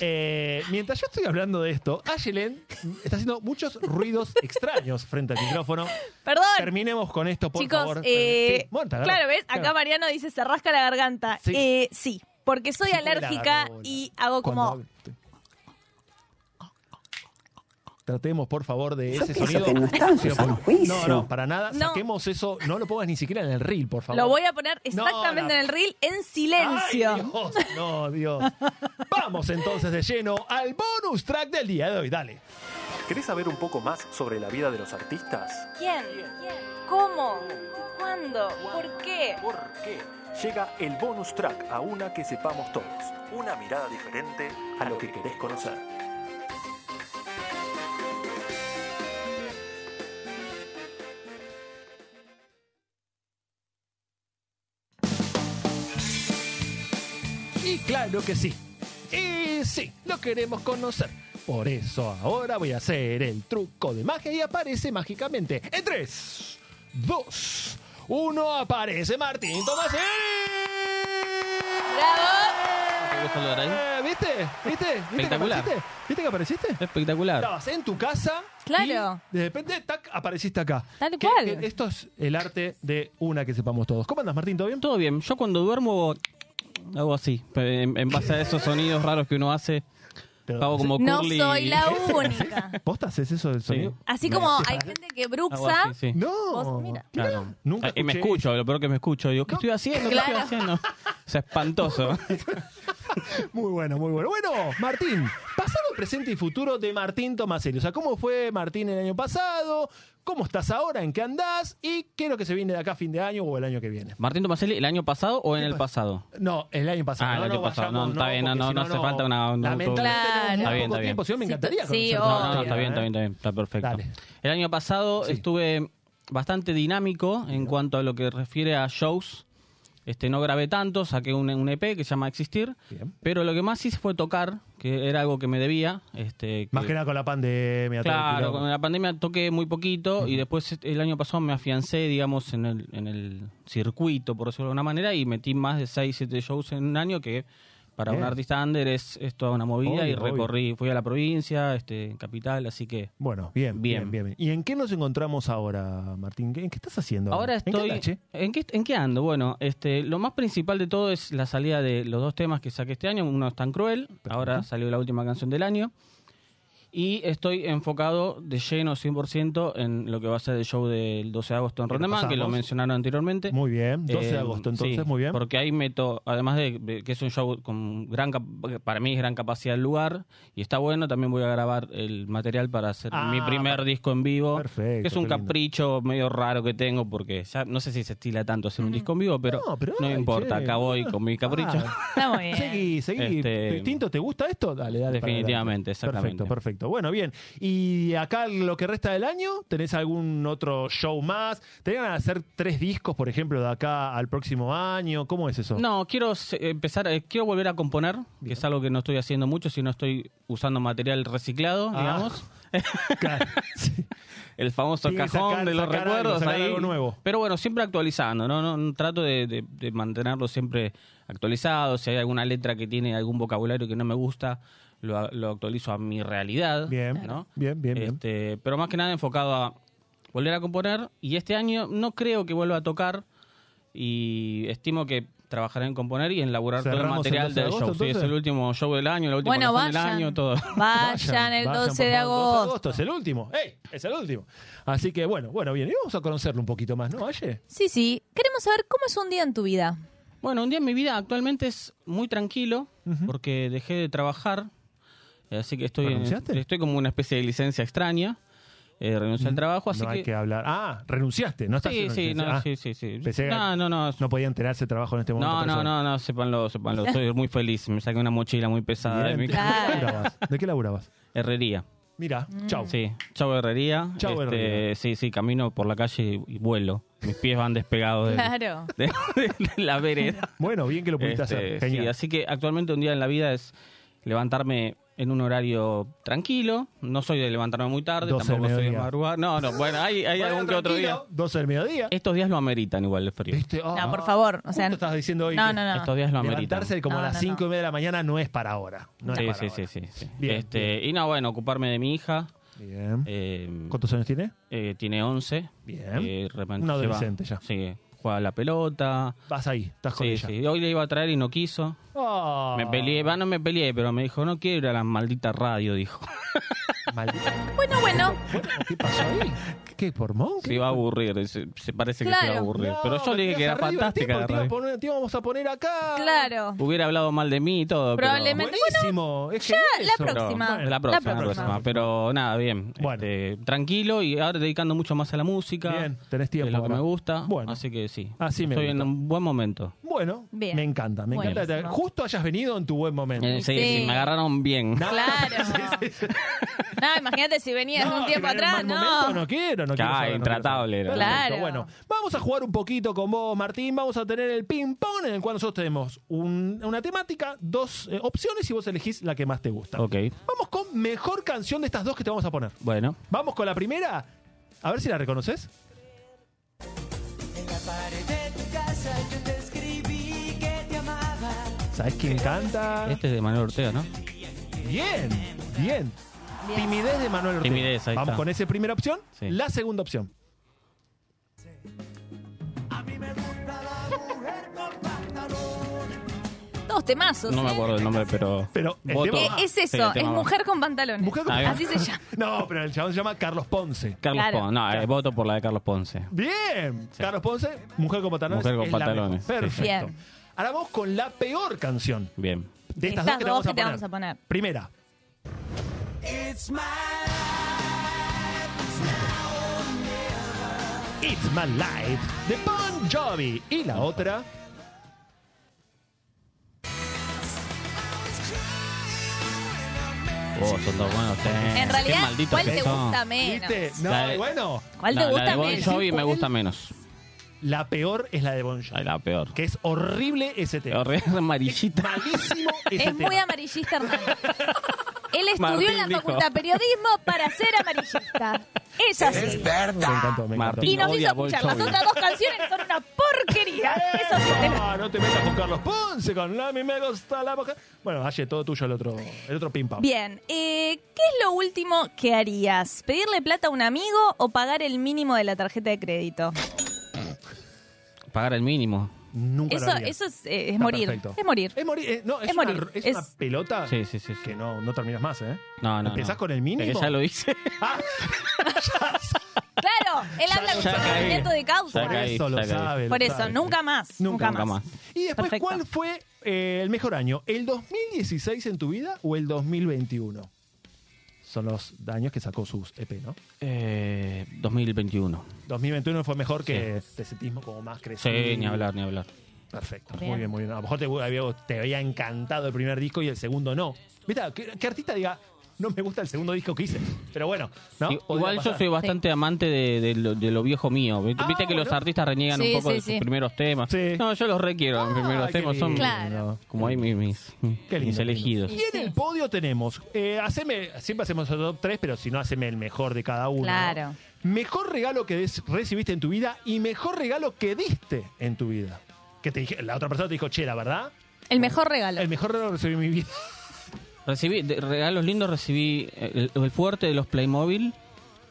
Eh, mientras yo estoy hablando de esto, Ayelen está haciendo muchos ruidos [LAUGHS] extraños frente al micrófono. Perdón. Terminemos con esto, por Chicos, favor. eh, Sí, bueno, claro, ¿ves? Acá Claro. Mariano dice se rasca la garganta. Sí. Eh, sí, porque soy Sí, alérgica y hago como... Cuando- Tratemos, por favor, de ese sonido. que no Sí. No, no, para nada. No. Saquemos eso. No lo pongas ni siquiera en el reel, por favor. Lo voy a poner No, exactamente la- en el reel en ¡Ay, silencio. Dios! No, Dios. Vamos entonces de lleno al bonus track del día de hoy. Dale. ¿Querés saber un poco más sobre la vida de los artistas? ¿Quién? ¿Cómo? ¿Cuándo? ¿Por qué? ¿Por qué? Llega el bonus track a una que sepamos todos. Una mirada diferente a lo que querés conocer. Claro que sí. Y sí, lo queremos conocer. Por eso ahora voy a hacer el truco de magia y aparece mágicamente. En 3, 2, 1, aparece Martín Tomás. ¡Bravo! Eh, ¿Viste? ¿Viste? ¿Viste que Espectacular. apareciste? ¿Viste que apareciste? Espectacular. Estabas en tu casa Claro. y de repente tac, apareciste acá. Tal Que- cual. que esto es el arte de una que sepamos todos. ¿Cómo andas, Martín? ¿Todo bien? Todo bien. Yo cuando duermo hago así. En, en base a esos sonidos raros que uno hace, como No curly. soy la [LAUGHS] única. ¿Posta haces eso del sonido? Así como hay gente que bruxa. así, sí. No. Vos, mira. Claro. Nunca y me escucho, lo peor que me escucho. Digo, ¿qué estoy haciendo? ¿Qué Claro. estoy haciendo? O sea, espantoso. [LAUGHS] Muy bueno, muy bueno. Bueno, Martín, pasado, presente y futuro de Martín Tomaselli. O sea, ¿cómo fue Martín el año pasado? ¿Cómo estás ahora? ¿En qué andás? ¿Y qué es lo que se viene de acá a fin de año o el año que viene? ¿Martín Tomaselli el año pasado o en el pasado? No, el año pasado. Ah, el no, año no, pasado. vayamos, No, está bien, no, no, no hace falta una- Lamentablemente Claro. tenemos muy poco está bien. tiempo, si no me encantaría sí. No, no, está bien, está bien, está bien, está perfecto. Dale. El año pasado Sí. estuve bastante dinámico en cuanto a lo que refiere a shows. Este, no grabé tanto, saqué un, un EP que se llama Existir, Bien. pero lo que más hice fue tocar, que era algo que me debía. Este, Más que- nada con la pandemia. Claro, con la pandemia toqué muy poquito y después el año pasado me afiancé, digamos, en el, en el circuito, por decirlo de alguna manera, y metí más de 6, 7 shows en un año que para Bien. un artista under es, es toda una movida y obvio. recorrí, fui a la provincia, este, capital, así que... Bueno, bien, bien, Bien. bien, ¿Y en qué nos encontramos ahora, Martín? ¿Qué- ¿En qué estás haciendo? Ahora ¿En qué estoy. andás, che? ¿En qué, ¿En qué ando? Bueno, este, lo más principal de todo es la salida de los dos temas que saqué este año. Uno es tan cruel, ahora salió la última canción del año. Y estoy enfocado de lleno 100% en lo que va a ser el show del 12 de agosto en Rondemán, que lo mencionaron anteriormente. Muy bien, 12 de Eh, agosto, entonces, sí, muy bien. Porque ahí meto, además de que es un show con gran, cap- para mí es gran capacidad del lugar y está bueno, también voy a grabar el material para hacer Ah, mi primer per- disco en vivo. perfecto, que es un lindo. capricho medio raro que tengo porque ya no sé si se estila tanto hacer un disco en vivo, pero No, pero no ay, importa, che. acá voy con mi capricho. Ah, Está [LAUGHS] muy bien. Seguí, seguí. Este- Tinto, ¿te gusta esto? Dale, dale. Definitivamente, exactamente. Perfecto, perfecto. Bueno, bien. ¿Y acá lo que resta del año? ¿Tenés algún otro show más? ¿Tenés ganas de hacer tres discos, por ejemplo, de acá al próximo año? ¿Cómo es eso? No, quiero empezar, eh, quiero volver a componer, que es algo que no estoy haciendo mucho, sino estoy usando material reciclado, Ah. digamos. [LAUGHS] Claro. Sí. el famoso cajón sacar- de los algo, recuerdos sacar ahí. algo nuevo. Pero bueno, siempre actualizando, ¿no? no, no- trato de, de- de mantenerlo siempre actualizado. Si hay alguna letra que tiene algún vocabulario que no me gusta, lo, lo actualizo a mi realidad. Bien, ¿no? bien, bien, bien. Este, pero más que nada enfocado a volver a componer. Y este año no creo que vuelva a tocar. Y estimo que trabajaré en componer y en elaborar todo el ¿Cerramos el material 12 de del agosto, show. Sí, es el último show del año, la última Bueno, canción del vayan. año, todo. [LAUGHS] Vayan el Vayan, 12 por de favor, 12 agosto. agosto, es el último. ¡Ey! Es el último. Así que bueno, bueno, bien. Y vamos a conocerlo un poquito más, ¿no, Aye? Sí, sí. Queremos saber cómo es un día en tu vida. Bueno, un día en mi vida actualmente es muy tranquilo porque dejé de trabajar, eh, así que estoy, en- ¿Renunciaste? estoy como una especie de licencia extraña. Eh, renuncié al trabajo, así no hay que... que hablar. Ah, renunciaste, no estás Sí, sí, no, Ah, sí, sí, sí. pensé No, no, no. No podía enterarse de trabajo en este momento. No, no, no, no, sépanlo, sépanlo. Soy [LAUGHS] muy feliz. Me saqué una mochila muy pesada de Bien. mi ¿De qué laburabas? ¿De qué laburabas? herrería. Mira, chau. Sí, chau herrería. Chau, Este, herrería. Sí, sí, camino por la calle y vuelo. Mis pies van despegados de, Claro. [LAUGHS] de- de la vereda. Bueno, bien que lo pudiste Este, hacer. sí, así que actualmente un día en la vida es levantarme en un horario tranquilo. No soy de levantarme muy tarde, 12 del tampoco soy de mediodía. madrugar. No, no, bueno, hay, hay Bueno, algún que otro día. tranquilo, 12 del mediodía. Estos días lo ameritan igual el frío. ¿Viste? Ah, No, por favor. O sea, estabas diciendo hoy no, no, no. Estos días lo ameritan. levantarse como No, a las no, 5 no. y media de la mañana no es para ahora. No sí, es para sí, ahora. sí, sí, sí. Bien, este, Y no, bueno, ocuparme de mi hija. Bien. eh, ¿Cuántos años tiene? eh, tiene 11. Bien. Eh, Un adolescente ya. Sí, juega la pelota. Vas ahí, estás con Sí, ella. sí. Hoy le iba a traer y no quiso. Ah, Me peleé, va, no me peleé, pero me dijo, no quiero ir a la maldita radio, dijo. [LAUGHS] Maldita. Bueno, bueno. Bueno, ¿Qué pasó ahí? ¿Qué? ¿Por Monk? Se iba a aburrir, se, se parece que se iba a Claro. aburrir. No, pero yo le dije que era fantástica la porque te radio. poner- Te íbamos a poner acá. Claro. Hubiera hablado mal de mí y todo. pero- Probablemente. Buenísimo. es ya, la eso. pero- próxima. la próxima, La la próxima. próxima. Pero nada, bien. Bueno. Este, tranquilo y ahora dedicando mucho más a la música. Bien, tenés tiempo. Es lo que ahora. me gusta. Bueno. Así que sí. Así me Estoy gusta. en un buen momento. Bueno, Bien. me encanta, me encanta. Buenísimo. Justo hayas venido en tu buen momento. Eh, sí, Sí. sí, me agarraron bien. Claro. [LAUGHS] No, imagínate si venías No, un tiempo atrás, mal no. momento, no quiero, no quiero. Ah, saber, no intratable quiero era. saber. Claro. Bueno, vamos a jugar un poquito con vos, Martín. Vamos a tener el ping-pong en el cual nosotros tenemos un- una temática, dos eh, opciones y vos elegís la que más te gusta. Ok, Vamos con mejor canción de estas dos que te vamos a poner. bueno. Vamos con la primera. A ver si la reconoces. ¿Sabes quién canta? Este es de Manuel Ortega, ¿no? Bien, bien. Timidez de Manuel Ortega. Timidez, ahí Vamos está. con esa primera opción. Sí. La segunda opción. Dos temazos. No me ¿eh? acuerdo el nombre, pero. Pero el voto. tema- Eh, es Sí, eso, el es tema va. mujer con pantalones. Mujer con-. Así se llama. [LAUGHS] No, pero el chabón se llama Carlos Ponce. Carlos Claro. Ponce. No, eh, voto por la de Carlos Ponce. Bien. Carlos Ponce, Mujer con pantalones. Mujer con es la pantalones, mejor. sí. Perfecto. Bien. Ahora vamos con la peor canción Bien. de estas, Estas dos que te dos vamos, que a, te poner. vamos a poner. Primera. It's My Life de Bon Jovi. Y la otra. Oh, son dos buenos temas. En Qué realidad, ¿cuál te gusta menos? ¿Viste? No, La de- bueno. ¿Cuál La- te la gusta de Bon menos? Jovi me por gusta menos. La peor es la de Bon Jovi. La peor. Que es horrible ese tema. Horrible amarillita. Malísimo ese Es tema. muy amarillista, Hernán. Él estudió Martín en la dijo. Facultad de Periodismo para ser amarillista. Es así. Me encantó, me encantó. Martín. Y nos odia hizo a Bon escuchar las Jovi. otras dos canciones son una porquería. Eso sí. Ah, no te metas con Carlos Ponce, con la mi me gusta la boca. Bueno, Aye, todo tuyo el otro, el otro pim pam. Bien, eh, ¿qué es lo último que harías? ¿Pedirle plata a un amigo o pagar el mínimo de la tarjeta de crédito? Pagar el mínimo. Nunca Eso, lo haría. eso es, eh, es Está morir. perfecto. Es morir. Es morir. eh, no, es, Es una, morir. es Es- una pelota Sí, sí, sí. sí. que no, no terminas más, ¿eh? No, no. ¿Empezás no. con el mínimo? Es que ya lo hice. [LAUGHS] Ah, Claro, él habla con ya caí. conocimiento de causa. Ya por caí, eso lo sabe. Por eso, sabe. nunca más. Nunca Nunca, más. más. Y después, Perfecto. ¿cuál fue eh, el mejor año? ¿El 2016 en tu vida o el 2021? Son los años que sacó sus EP, ¿no? Eh, 2021. 2021 fue mejor que te sentís como más crecido. Sí, ni hablar, ni hablar. Perfecto, Bien. muy bien, muy bien. A lo mejor te, había- te había encantado el primer disco y el segundo no. ¿Viste? ¿Qué, qué artista diga, no me gusta el segundo disco que hice? Pero bueno, ¿no? Igual yo pasar. soy bastante amante de, de lo, de lo viejo mío. Viste Ah, Viste que los artistas reniegan Sí, un poco sí, de sus sí. primeros temas. Sí. No, yo los requiero. mis primeros temas son. Claro. como ahí mis, mis, Qué lindo, mis qué elegidos. Y en el podio tenemos, eh, haceme, siempre hacemos el top 3, pero si no, haceme el mejor de cada uno. Claro. ¿no? Mejor regalo que des- recibiste en tu vida y mejor regalo que diste en tu vida. Que te dije, la otra persona te dijo, che, la verdad, El mejor regalo. el mejor regalo que recibí en mi vida. Recibí, de regalos lindos recibí el, el fuerte de los Playmobil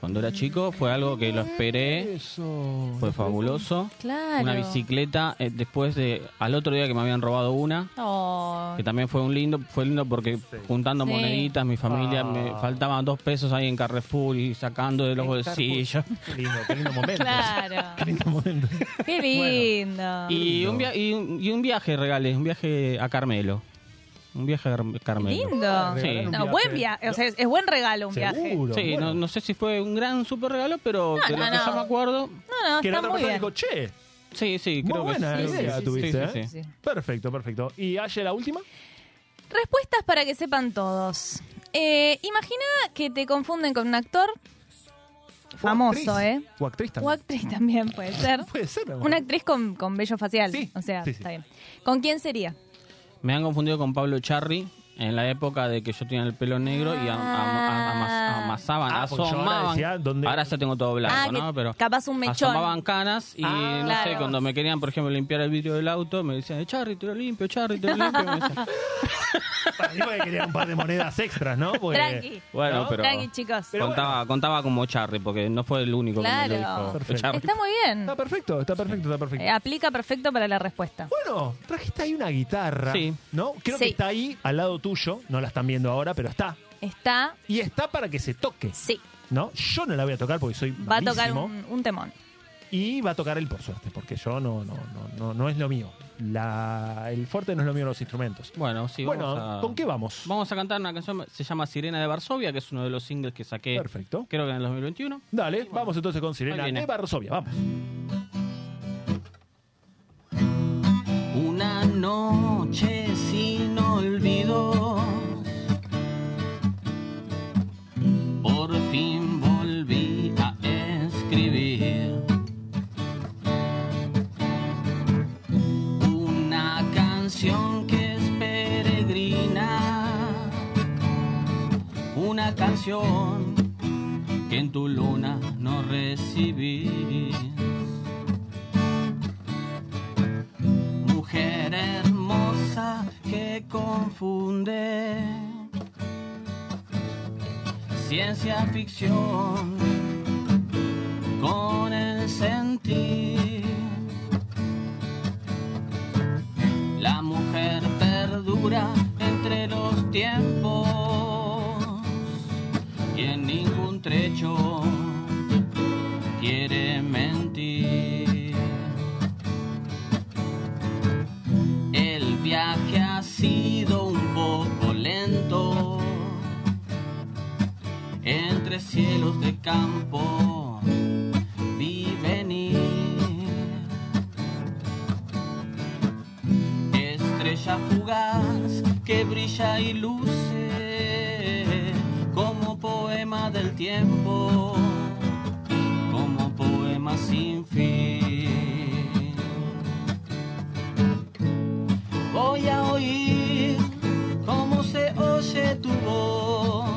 cuando era chico, fue algo que lo esperé, Eso. fue fabuloso. Claro. Una bicicleta, eh, después de, al otro día que me habían robado una, Oh. que también fue un lindo, fue lindo porque juntando Sí. moneditas, mi familia, me Ah. faltaban dos pesos ahí en Carrefour y sacando de los bolsillos. [LAUGHS] Qué lindo, qué lindo momento. Claro. [LAUGHS] Qué lindo momento. Qué lindo. Y y, un, y un viaje regalé, un viaje a Carmelo. Un viaje a Car- Carmelo. Lindo. Sí. Regalar un No, viaje. buen viaje. O sea, es, es buen regalo un viaje. Seguro. Sí, bueno. no, no sé si fue un gran super regalo, pero No, de lo no, que no. yo me acuerdo, No, no, Que la está otra muy persona bien. dijo, che, sí, sí, muy creo buena que sí. idea Sí, tuviste, sí, ¿eh? sí, sí. Perfecto, perfecto. ¿Y Aye, la última? Respuestas para que sepan todos. Eh, imagina que te confunden con un actor famoso, actriz. ¿eh? O actriz O también. actriz también puede ser. [LAUGHS] Puede ser, amor. Una actriz con, con vello facial. Sí, O sea, sí, sí. está bien. ¿Con quién sería? Me han confundido con Pablo Charri en la época de que yo tenía el pelo negro y am- am- am- amas- amasaban, Ah, ahora asomaban. decía, ¿dónde- Ahora ya tengo todo blanco, Ah, ¿no? Pero capaz un mechón. asomaban canas y Ah, no claro. sé, cuando me querían, por ejemplo, limpiar el vidrio del auto, me decían, Charri, te lo limpio, Charri, te lo limpio. me decían. [LAUGHS] Para mí porque quería un par de monedas extras, ¿no? Porque- Tranqui. Bueno, ¿No? pero Tranqui, chicos. Pero contaba, contaba como Charri, porque no fue el único que me lo dijo. Perfecto. Está muy bien. Está perfecto, está perfecto, está perfecto. Eh, aplica perfecto para la respuesta. Bueno, trajiste ahí una guitarra, Sí. ¿no? Creo Sí. que está ahí al lado tuyo, no la están viendo ahora, pero está. Está, Y está para que se toque, sí, ¿no? Yo no la voy a tocar porque soy va a tocar un, un temón. Y va a tocar él por suerte, porque yo no, no, no, no, no es lo mío. La, el fuerte no es lo mío los instrumentos. Bueno, sí, bueno, vamos a... ¿con qué vamos? Vamos a cantar una canción, se llama Sirena de Varsovia, que es uno de los singles que saqué, Perfecto. creo que en el 2021. Dale, vamos entonces con Sirena de Varsovia, vamos. Que en tu luna no recibí. Mujer hermosa que confunde ciencia ficción quiere mentir. El viaje ha sido un poco lento entre cielos de campo vi estrella fugaz que brilla y como poema del tiempo como poema sin fin Voy a oír cómo se oye tu voz.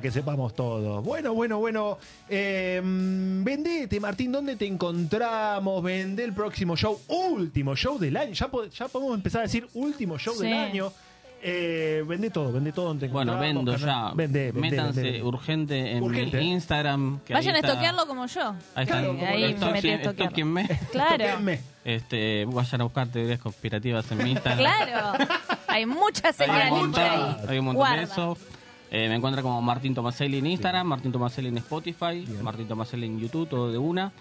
Que sepamos todos. Bueno, bueno, bueno. Eh, vendete, Martín, ¿dónde te encontramos? Vende el próximo show, último show del año. Ya, po- ya podemos empezar a decir último show Sí. del año. Eh, vende todo, vende todo donde te Bueno, vendo canal- ya. Vende, vende, Métanse vende. urgente en Urgente. mi Instagram. que Vayan a ahí está- estoquearlo como yo. Ahí está. Claro, ahí me metí a estoquearlo. Claro. Este, vayan a buscar teorías conspirativas en mi Instagram. claro. Hay muchas Hay un señales ahí. hay un montón de eso. Eh, me encuentra como Martín Tomaselli en Instagram, Martín Tomaselli en Spotify, Martín Tomaselli en YouTube, todo de una.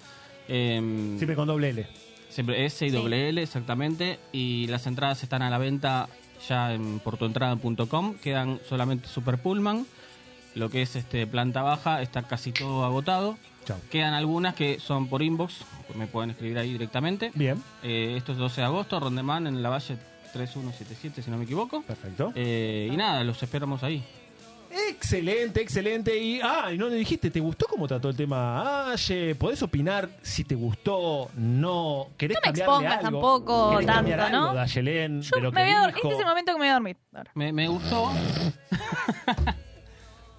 Eh, Siempre con doble L. Siempre S y doble L, exactamente. Y las entradas están a la venta ya en portuentrada.com. Quedan solamente Super Pullman. Lo que es este planta baja está casi todo agotado. Chao. Quedan algunas que son por inbox. Me pueden escribir ahí directamente. Bien, Eh, esto es 12 de agosto, Rondeman en la Valle 3177, si no me equivoco. perfecto. Eh, y nada, los esperamos ahí. Excelente, excelente. Y, ah, y no le dijiste, ¿te gustó cómo trató el tema Aye? ¿Podés opinar si te gustó, no? ¿Querés No me cambiarle expongas algo? tampoco ¿Querés cambiar tanto, algo ¿no? de Ayelén, Yo de lo me que voy a dijo? Este es el momento que me voy a dormir. Ahora. Me, me gustó. [LAUGHS]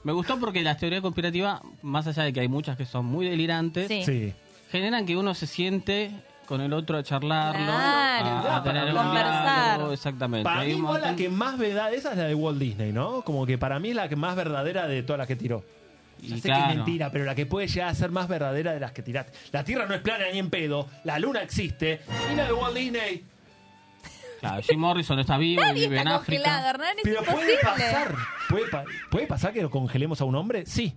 me gustó porque las teorías conspirativas, más allá de que hay muchas que son muy delirantes, Sí. Sí. generan que uno se siente con el otro a charlarlo, Claro, a, a tener un conversar. diálogo, exactamente. Para Hay mí un la que más verdad, esa es la de Walt Disney, ¿no? Como que para mí es la que más verdadera de todas las que tiró. Y Ya sé claro. que es mentira, pero la que puede llegar a ser más verdadera de las que tiraste. La Tierra no es plana ni en pedo, la Luna existe, y la de Walt Disney. Claro, Jim Morrison está vivo y vive en África. congelado, Hernán, es Pero puede pasar, puede, pa- puede pasar que lo congelemos a un hombre, sí,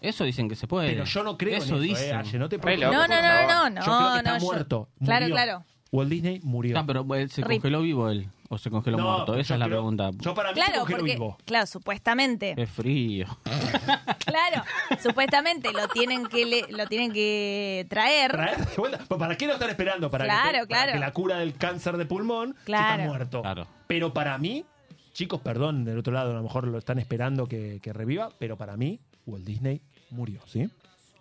Eso dicen que se puede. pero yo no creo Eso en eso, dicen. eh, Aye, no te Re preocupes. No, no, no, no, no. Yo creo que está no, yo- muerto. Claro, murió. claro. Walt Disney murió. Ah, pero él se Rip. congeló vivo él. O se congeló No, muerto. Esa es la creo- pregunta. Yo para mí se Claro, congeló porque, vivo. claro, supuestamente, Qué frío. [LAUGHS] claro, supuestamente lo tienen que le- lo tienen que traer. ¿Traer [LAUGHS] de vuelta? Pues, ¿Para qué lo están esperando? ¿Para, que Claro, te- para claro. que la cura del cáncer de pulmón si está muerto. Claro. Pero para mí, chicos, perdón, del otro lado a lo mejor lo están esperando que, que reviva, pero para mí, Walt Disney murió, ¿sí?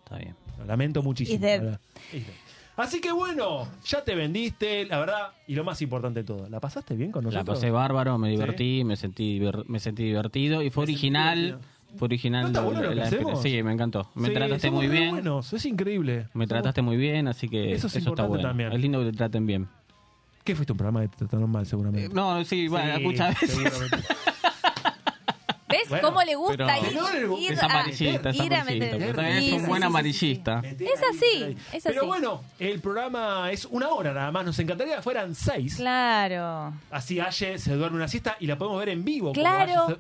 Está bien. Lo lamento muchísimo. Is dead. ¿verdad? Is dead. Así que bueno, ya te vendiste, la verdad, y lo más importante de todo, ¿la pasaste bien con La nosotros? pasé bárbaro, me divertí, me sentí diver- me sentí divertido y fue Me sentí original. Fue original. ¿No está bueno lo que la hacemos? experiencia. Sí, me encantó. Me Sí, trataste somos muy re bien. buenos, es increíble. Me Somos- trataste muy bien, así que Eso eso, es está importante bueno. también. Es lindo que te traten bien. ¿Qué fuiste un programa que te trataron mal, seguramente? Eh, no, sí, bueno, Sí, muchas veces. seguramente. [LAUGHS] ¿Ves Bueno, cómo le gusta pero- ir, ir Es a- amarillista, es ir a amarillista. También Sí, es un buen amarillista. Es así, es Pero así. bueno, el programa es una hora nada más. Nos encantaría que fueran seis. Claro. Así Aye se duerme una siesta y la podemos ver en vivo. Claro.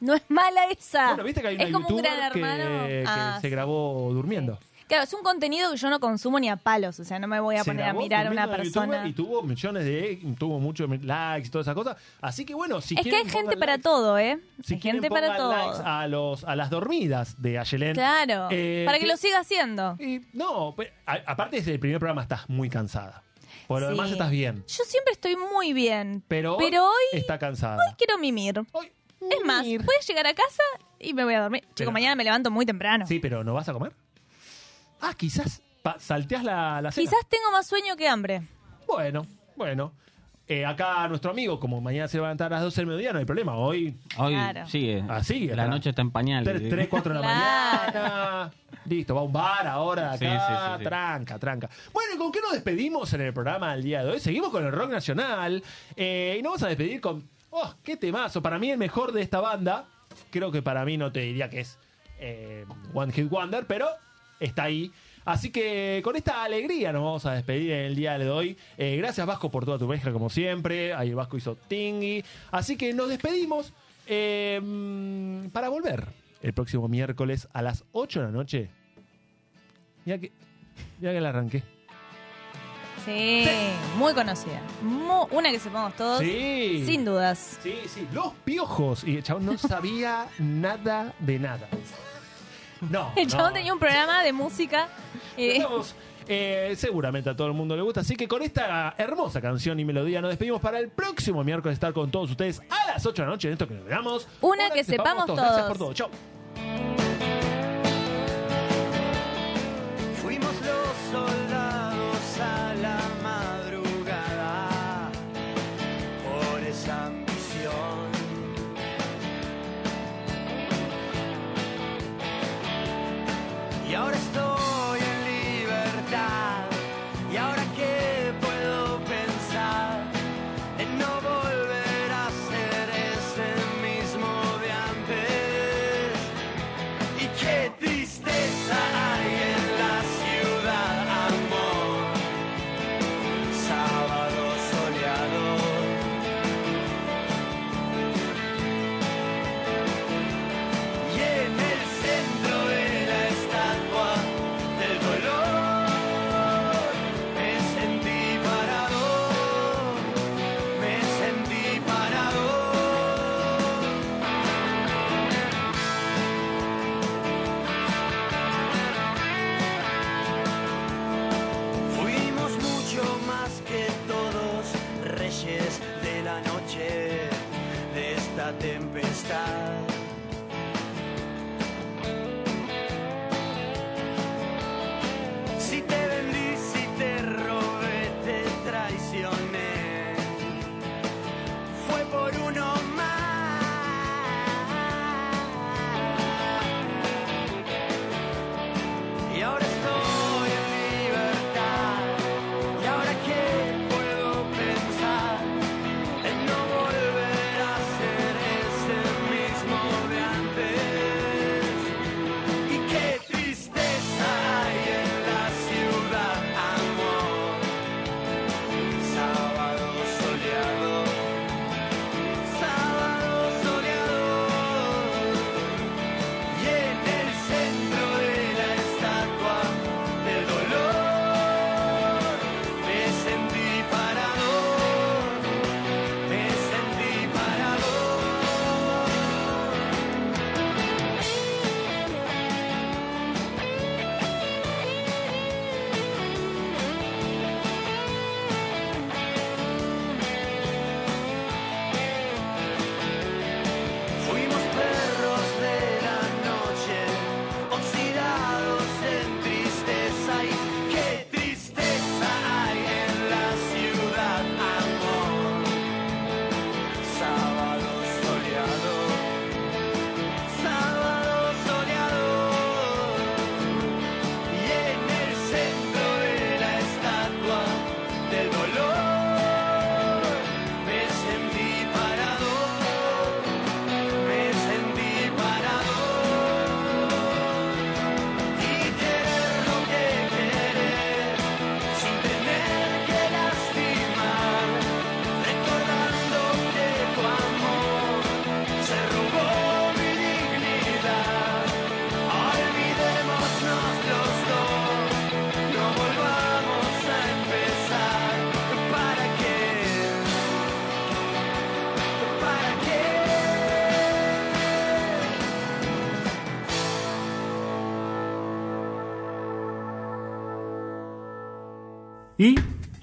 No es mala esa. Bueno, viste que hay una es como un gran que, hermano. que Ah, se grabó durmiendo. Claro, es un contenido que yo no consumo ni a palos. O sea, no me voy a Se poner a grabó mirar a una persona. Y tuvo millones de... Tuvo muchos likes y todas esas cosas. Así que bueno, si es que quieren hay gente pongan para likes. todo, ¿eh? Si hay quieren gente para pongan likes todo. a, los, a las dormidas de Ayelen. Claro. Eh, para que lo siga haciendo. Y no, a- aparte desde el primer programa estás muy cansada. Por lo Sí. demás estás bien. Yo siempre estoy muy bien. Pero, Pero hoy está cansada. quiero mimir. Hoy- Es más, Mimir. puedes llegar a casa y me voy a dormir. Chico, Pero- mañana me levanto muy temprano. Sí, pero ¿no vas a comer? Ah, quizás pa- salteás la, la cena. Quizás tengo más sueño que hambre. Bueno, bueno. Eh, acá nuestro amigo, como mañana se va a levantar a las 12 del mediodía, no hay problema. Hoy, Hoy Claro. sigue. así, La noche está en pañales. 3, 4 de la mañana. Listo, va a un bar ahora Sí, sí, sí, sí. Tranca, tranca. Bueno, ¿y con qué nos despedimos en el programa del día de hoy? Seguimos con el rock nacional. eh, y nos vamos a despedir con. ¡Oh, qué temazo! Para mí, el mejor de esta banda. Creo que para mí no te diría que es eh, One Hit Wonder, pero está ahí. Así que con esta alegría nos vamos a despedir en el día de hoy. Eh, gracias Vasco por toda tu pesca como siempre. Ahí Vasco hizo tingui. Así que nos despedimos eh, mm, para volver el próximo miércoles a las 8 de la noche. Ya que, ya que la arranqué. Sí, muy conocida. Mu- una que sepamos todos. Sí. Sin dudas. Sí, sí. Los piojos. Y el chabón no sabía [LAUGHS] nada de nada. No. El chabón no. tenía un programa de música. eh, Estamos, eh, seguramente a todo el mundo le gusta. Así que con esta hermosa canción y melodía nos despedimos para el próximo miércoles estar con todos ustedes a las 8 de la noche en esto que nos veamos. Una que sepamos Gracias todos. por todo. Chau.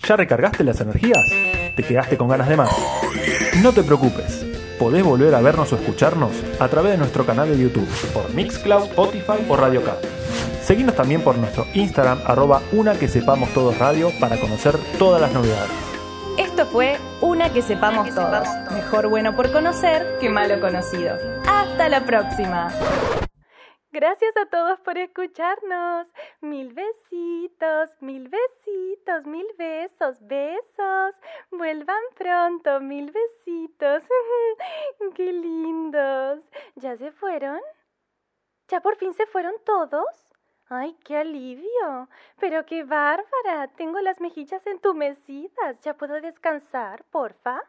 Ya recargaste las energías? ¿Te quedaste con ganas de más? No te preocupes, podés volver a vernos o escucharnos a través de nuestro canal de YouTube, por Mixcloud, Spotify o Radio K. Seguinos también por nuestro Instagram, arroba una que sepamos todos radio, para conocer todas las novedades. Esto fue Una que sepamos todos. Mejor bueno por conocer que malo conocido. Hasta la próxima. Gracias a todos por escucharnos. Mil besitos, mil besitos, mil besos, besos. Vuelvan pronto, mil besitos. [LAUGHS] Qué lindos. ¿Ya se fueron? ¿Ya por fin se fueron todos? Ay, qué alivio. Pero qué bárbara. Tengo las mejillas entumecidas. ¿Ya puedo descansar, porfa?